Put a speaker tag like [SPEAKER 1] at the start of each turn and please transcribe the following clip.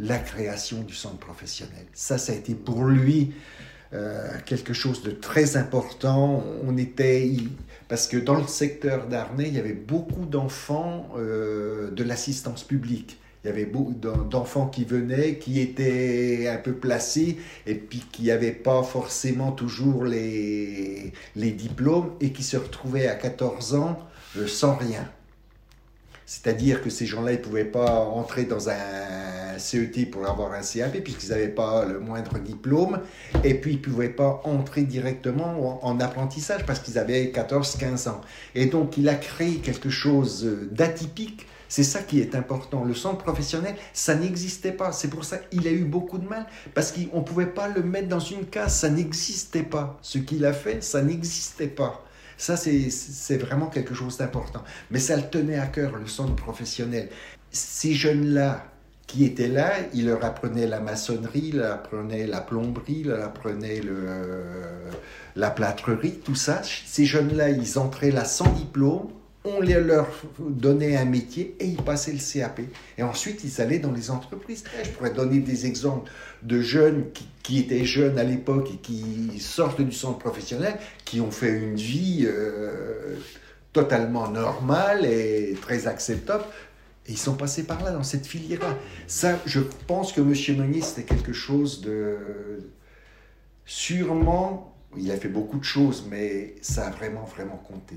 [SPEAKER 1] La création du centre professionnel. Ça, ça a été pour lui euh, quelque chose de très important. On était. Parce que dans le secteur d'Arnay, il y avait beaucoup d'enfants euh, de l'assistance publique. Il y avait beaucoup d'enfants qui venaient, qui étaient un peu placés et puis qui n'avaient pas forcément toujours les, diplômes et qui se retrouvaient à 14 ans euh, sans rien. C'est-à-dire que ces gens-là, ils ne pouvaient pas entrer dans un CET pour avoir un CAP puisqu'ils n'avaient pas le moindre diplôme. Et puis, ils ne pouvaient pas entrer directement en, apprentissage parce qu'ils avaient 14-15 ans. Et donc, il a créé quelque chose d'atypique. C'est ça qui est important. Le centre professionnel, ça n'existait pas. C'est pour ça qu'il a eu beaucoup de mal parce qu'on ne pouvait pas le mettre dans une case. Ça n'existait pas. Ce qu'il a fait, ça n'existait pas. Ça, c'est vraiment quelque chose d'important. Mais ça le tenait à cœur, le centre professionnel. Ces jeunes-là qui étaient là, ils leur apprenaient la maçonnerie, ils leur apprenaient la plomberie, ils leur apprenaient le, la plâtrerie, tout ça. Ces jeunes-là, ils entraient là sans diplôme, on leur donnait un métier et ils passaient le CAP. Et ensuite, ils allaient dans les entreprises. Je pourrais donner des exemples de jeunes qui, étaient jeunes à l'époque et qui sortent du centre professionnel, qui ont fait une vie euh, totalement normale et très acceptable. Et ils sont passés par là, dans cette filière-là. Ça, je pense que M. Meunier, c'était quelque chose de... Sûrement, il a fait beaucoup de choses, mais ça a vraiment, vraiment compté.